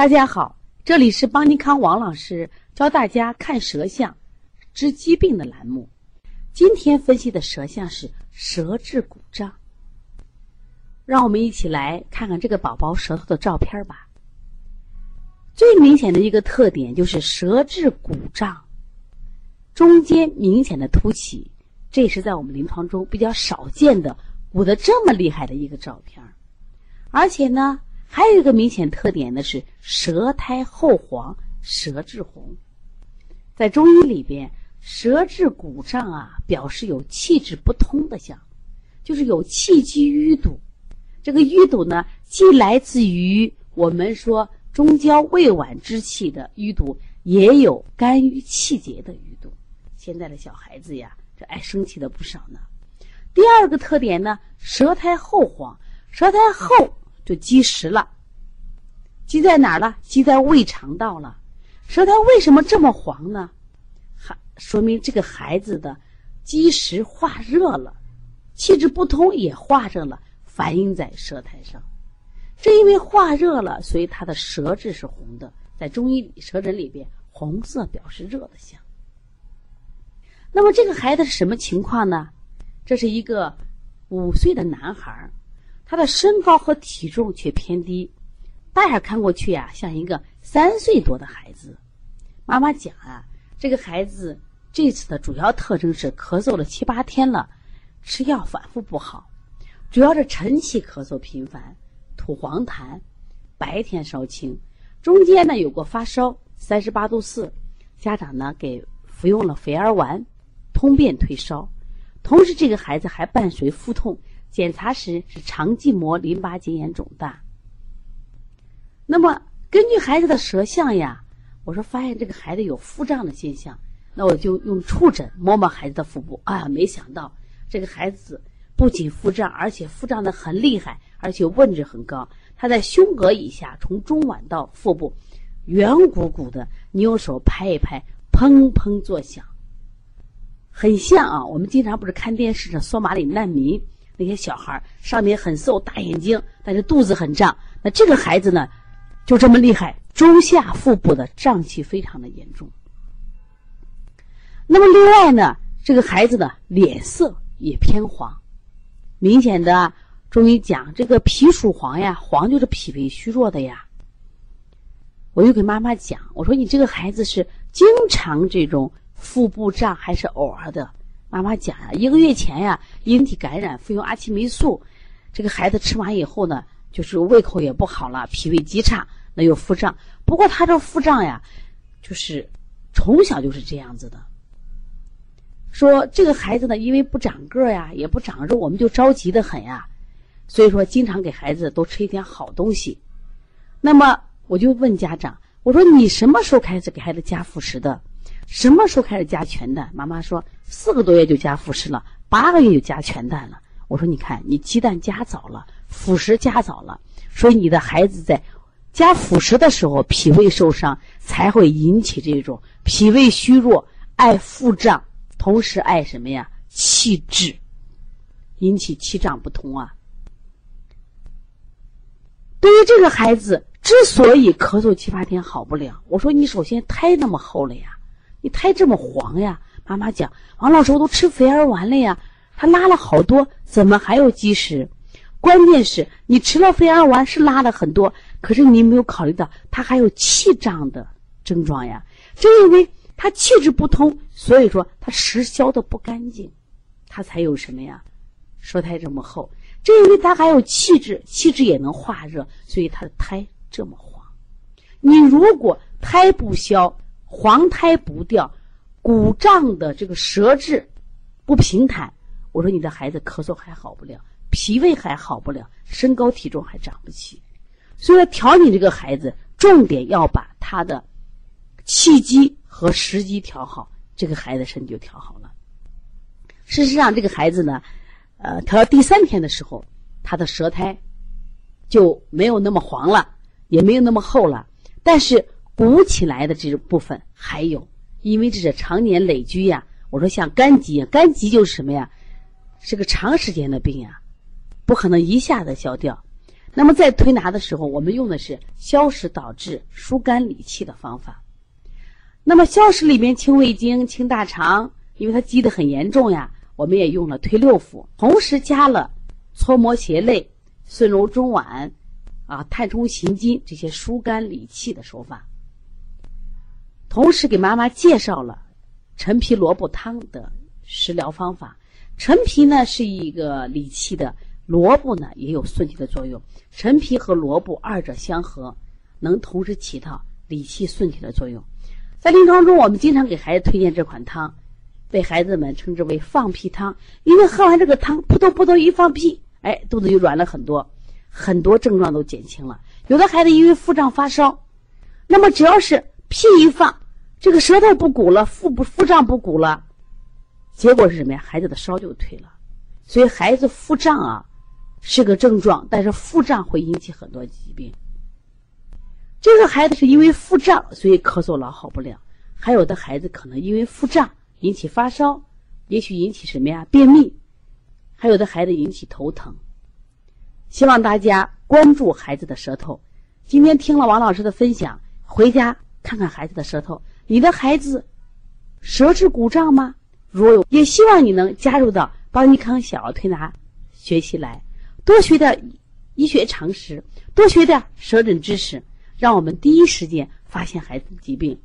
大家好，这里是邦尼康王老师教大家看舌象、治疾病的栏目。今天分析的舌象是舌质鼓胀，让我们一起来看看这个宝宝舌头的照片吧。最明显的一个特点就是舌质鼓胀，中间明显的凸起，这也是在我们临床中比较少见的鼓得这么厉害的一个照片。而且呢。还有一个明显特点呢，是舌苔厚黄，舌质红。在中医里边，舌质鼓胀啊，表示有气滞不通的象，就是有气机淤堵。这个淤堵呢，既来自于我们说中焦胃脘之气的淤堵，也有肝郁气结的淤堵。现在的小孩子呀，这爱生气的不少呢。第二个特点呢，舌苔厚黄，舌苔厚。就积食了，积在哪儿了？积在胃肠道了。舌苔为什么这么黄呢？还说明这个孩子的积食化热了，气滞不通也化热了，反映在舌苔上。正因为化热了，所以他的舌质是红的。在中医里舌诊里边，红色表示热的象。那么这个孩子是什么情况呢？这是一个五岁的男孩。他的身高和体重却偏低，大眼看过去呀，像一个三岁多的孩子。妈妈讲啊，这个孩子这次的主要特征是咳嗽了七八天了，吃药反复不好，主要是晨起咳嗽频繁，吐黄痰，白天稍轻，中间呢有过发烧三十八度四，家长呢给服用了肥儿丸，通便退烧，同时这个孩子还伴随腹痛。检查时是肠系膜淋巴结炎肿大。那么根据孩子的舌象呀，我说发现这个孩子有腹胀的现象，那我就用触诊摸摸孩子的腹部。啊，没想到这个孩子不仅腹胀，而且腹胀的很厉害，而且问值很高。他在胸膈以下，从中脘到腹部，圆鼓鼓的，你用手拍一拍，砰砰作响，很像啊。我们经常不是看电视的索马里难民。那些小孩上面很瘦，大眼睛，但是肚子很胀。那这个孩子呢，就这么厉害，中下腹部的胀气非常的严重。那么另外呢，这个孩子的脸色也偏黄，明显的中医讲这个脾属黄呀，黄就是脾胃虚弱的呀。我就给妈妈讲，我说你这个孩子是经常这种腹部胀还是偶尔的？妈妈讲呀，一个月前呀，引体感染，服用阿奇霉素，这个孩子吃完以后呢，就是胃口也不好了，脾胃极差，那有腹胀。不过他这腹胀呀，就是从小就是这样子的。说这个孩子呢，因为不长个呀，也不长肉，我们就着急的很呀，所以说经常给孩子多吃一点好东西。那么我就问家长，我说你什么时候开始给孩子加辅食的？什么时候开始加全蛋？妈妈说四个多月就加辅食了，八个月就加全蛋了。我说你看，你鸡蛋加早了，辅食加早了，所以你的孩子在加辅食的时候脾胃受伤，才会引起这种脾胃虚弱、爱腹胀，同时爱什么呀？气滞，引起气胀不通啊。对于这个孩子之所以咳嗽七八天好不了，我说你首先胎那么厚了呀。你胎这么黄呀？妈妈讲，王老师我都吃肥儿丸了呀，他拉了好多，怎么还有积食？关键是你吃了肥儿丸是拉了很多，可是你没有考虑到他还有气胀的症状呀。正因为他气滞不通，所以说他食消的不干净，他才有什么呀？舌苔这么厚。正因为他还有气滞，气滞也能化热，所以他的苔这么黄。你如果胎不消，黄苔不掉，鼓胀的这个舌质不平坦，我说你的孩子咳嗽还好不了，脾胃还好不了，身高体重还长不起。所以说调你这个孩子，重点要把他的气机和时机调好，这个孩子身体就调好了。事实上，这个孩子呢，呃，调到第三天的时候，他的舌苔就没有那么黄了，也没有那么厚了，但是。鼓起来的这部分还有，因为这是常年累积呀。我说像肝疾，肝疾就是什么呀？是个长时间的病呀，不可能一下子消掉。那么在推拿的时候，我们用的是消食导滞、疏肝理气的方法。那么消食里面清胃经、清大肠，因为它积得很严重呀，我们也用了推六腑，同时加了搓摩胁肋、顺揉中脘、啊探冲行筋这些疏肝理气的手法。同时给妈妈介绍了陈皮萝卜汤的食疗方法。陈皮呢是一个理气的。萝卜呢也有顺气的作用，陈皮和萝卜二者相合，能同时起到理气顺气的作用。在临床中，我们经常给孩子推荐这款汤，被孩子们称之为“放屁汤”，因为喝完这个汤，扑通扑通一放屁，哎，肚子就软了很多，很多症状都减轻了。有的孩子因为腹胀发烧，那么只要是屁一放，这个舌头不鼓了，腹不腹胀不鼓了，结果是什么呀？孩子的烧就退了。所以孩子腹胀啊。是个症状，但是腹胀会引起很多疾病。这个孩子是因为腹胀，所以咳嗽老好不了；还有的孩子可能因为腹胀引起发烧，也许引起什么呀？便秘；还有的孩子引起头疼。希望大家关注孩子的舌头。今天听了王老师的分享，回家看看孩子的舌头。你的孩子舌质鼓胀吗？如有，也希望你能加入到邦尼康小儿推拿学习来。多学点医学常识，多学点舌诊知识，让我们第一时间发现孩子的疾病。